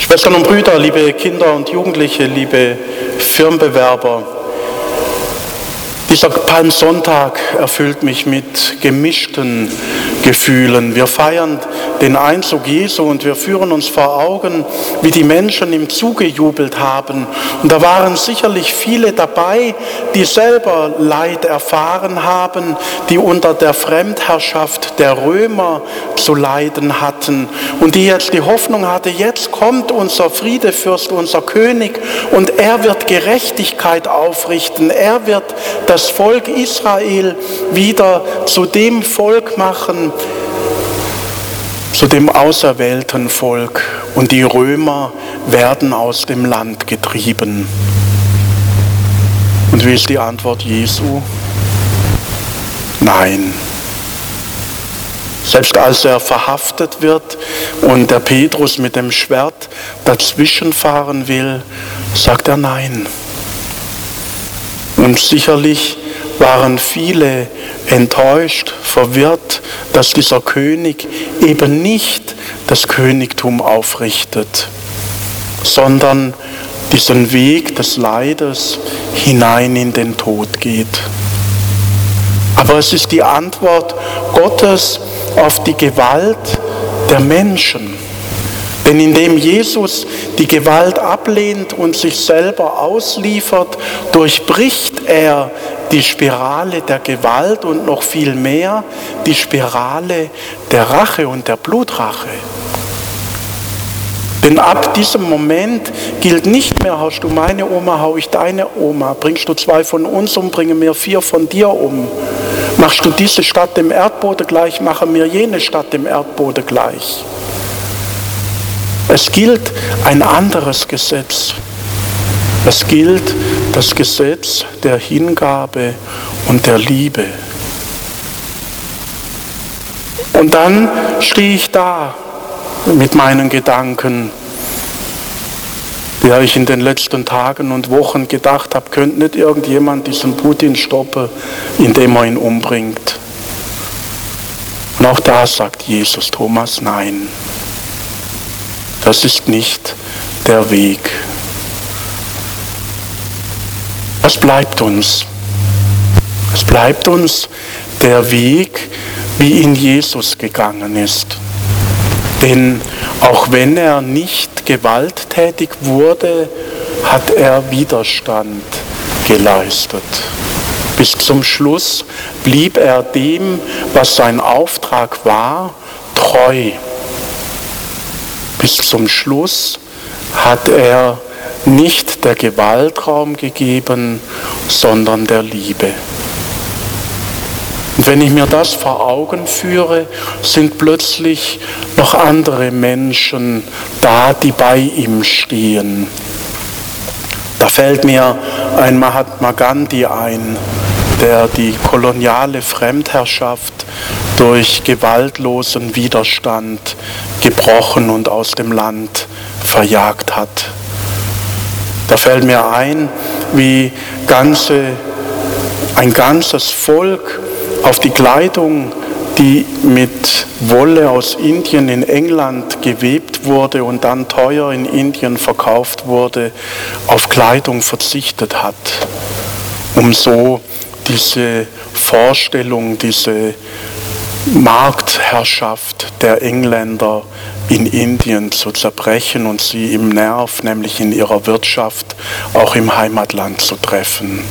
Schwestern und Brüder, liebe Kinder und Jugendliche, liebe Firmenbewerber, dieser Palmsonntag erfüllt mich mit gemischten Gefühlen. Wir feiern den Einzug Jesu und wir führen uns vor Augen, wie die Menschen ihm zugejubelt haben. Und da waren sicherlich viele dabei, die selber Leid erfahren haben, die unter der Fremdherrschaft der Römer zu leiden hatten und die jetzt die Hoffnung hatte, jetzt kommt unser Friedefürst, unser König und er wird Gerechtigkeit aufrichten. Er wird das Volk Israel wieder zu dem Volk machen, zu dem auserwählten Volk. Und die Römer werden aus dem Land getrieben. Und wie ist die Antwort Jesu? Nein. Selbst als er verhaftet wird und der Petrus mit dem Schwert dazwischen fahren will, sagt er nein. Und sicherlich waren viele enttäuscht, verwirrt, dass dieser König eben nicht das Königtum aufrichtet, sondern diesen Weg des Leides hinein in den Tod geht. Aber es ist die Antwort Gottes auf die Gewalt der Menschen. Denn indem Jesus die Gewalt ablehnt und sich selber ausliefert, durchbricht er die Spirale der Gewalt und noch viel mehr die Spirale der Rache und der Blutrache. Denn ab diesem Moment gilt nicht mehr, haust du meine Oma, hau ich deine Oma, bringst du zwei von uns um, bringe mir vier von dir um. Machst du diese Stadt dem Erdboden gleich, mache mir jene Stadt dem Erdboden gleich. Es gilt ein anderes Gesetz. Es gilt das Gesetz der Hingabe und der Liebe. Und dann stehe ich da mit meinen Gedanken, der ich in den letzten Tagen und Wochen gedacht habe, könnte nicht irgendjemand diesen Putin stoppen, indem er ihn umbringt. Und auch da sagt Jesus Thomas, nein. Das ist nicht der Weg. Was bleibt uns? Es bleibt uns der Weg, wie ihn Jesus gegangen ist. Denn auch wenn er nicht gewalttätig wurde, hat er Widerstand geleistet. Bis zum Schluss blieb er dem, was sein Auftrag war, treu. Bis zum Schluss hat er nicht der Gewalt Raum gegeben, sondern der Liebe. Und wenn ich mir das vor Augen führe, sind plötzlich noch andere Menschen da, die bei ihm stehen. Da fällt mir ein Mahatma Gandhi ein, der die koloniale Fremdherrschaft durch gewaltlosen Widerstand gebrochen und aus dem Land verjagt hat. Da fällt mir ein, wie ganze, ein ganzes Volk auf die Kleidung, die mit Wolle aus Indien in England gewebt wurde und dann teuer in Indien verkauft wurde, auf Kleidung verzichtet hat, um so diese Vorstellung, diese Marktherrschaft der Engländer in Indien zu zerbrechen und sie im Nerv, nämlich in ihrer Wirtschaft, auch im Heimatland zu treffen.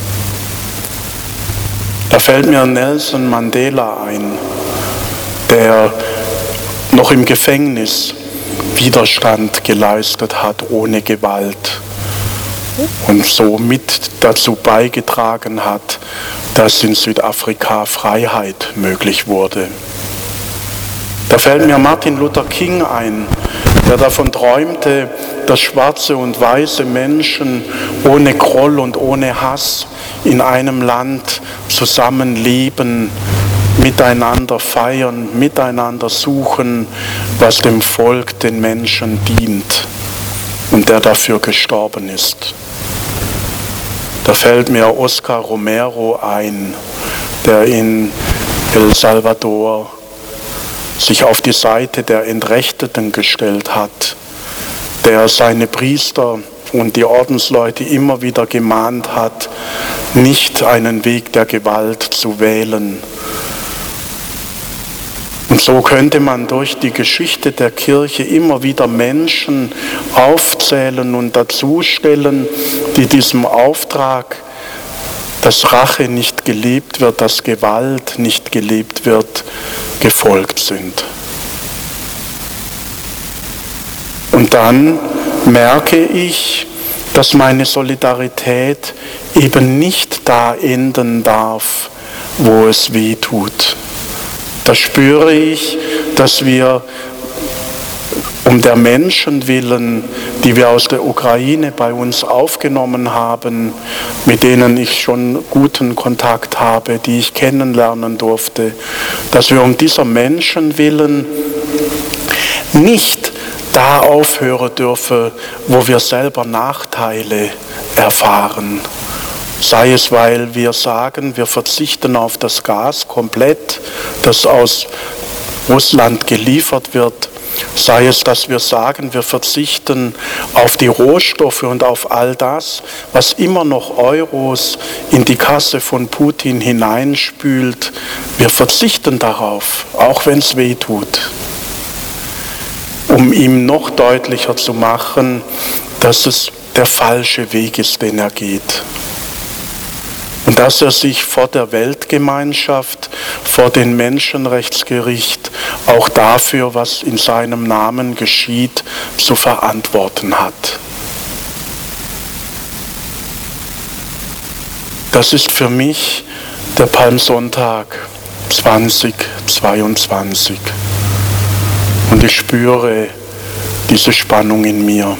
Da fällt mir Nelson Mandela ein, der noch im Gefängnis Widerstand geleistet hat ohne Gewalt und so mit dazu beigetragen hat, dass in Südafrika Freiheit möglich wurde. Da fällt mir Martin Luther King ein, der davon träumte, dass schwarze und weiße Menschen ohne Groll und ohne Hass in einem Land zusammenleben, miteinander feiern, miteinander suchen, was dem Volk, den Menschen dient und der dafür gestorben ist. Da fällt mir Oscar Romero ein, der in El Salvador sich auf die Seite der Entrechteten gestellt hat, der seine Priester und die Ordensleute immer wieder gemahnt hat, nicht einen Weg der Gewalt zu wählen. Und so könnte man durch die Geschichte der Kirche immer wieder Menschen aufzählen und dazustellen, die diesem Auftrag, dass Rache nicht gelebt wird, dass Gewalt nicht gelebt wird, gefolgt sind. Und dann merke ich, dass meine Solidarität eben nicht da enden darf, wo es weh tut. Da spüre ich, dass wir um der Menschen willen, die wir aus der Ukraine bei uns aufgenommen haben, mit denen ich schon guten Kontakt habe, die ich kennenlernen durfte, dass wir um dieser Menschen willen nicht da aufhören dürfen, wo wir selber Nachteile erfahren. Sei es, weil wir sagen, wir verzichten auf das Gas komplett, das aus Russland geliefert wird. Sei es, dass wir sagen, wir verzichten auf die Rohstoffe und auf all das, was immer noch Euros in die Kasse von Putin hineinspült. Wir verzichten darauf, auch wenn es weh tut um ihm noch deutlicher zu machen, dass es der falsche Weg ist, den er geht. Und dass er sich vor der Weltgemeinschaft, vor dem Menschenrechtsgericht auch dafür, was in seinem Namen geschieht, zu verantworten hat. Das ist für mich der Palmsonntag 2022. Und ich spüre diese Spannung in mir.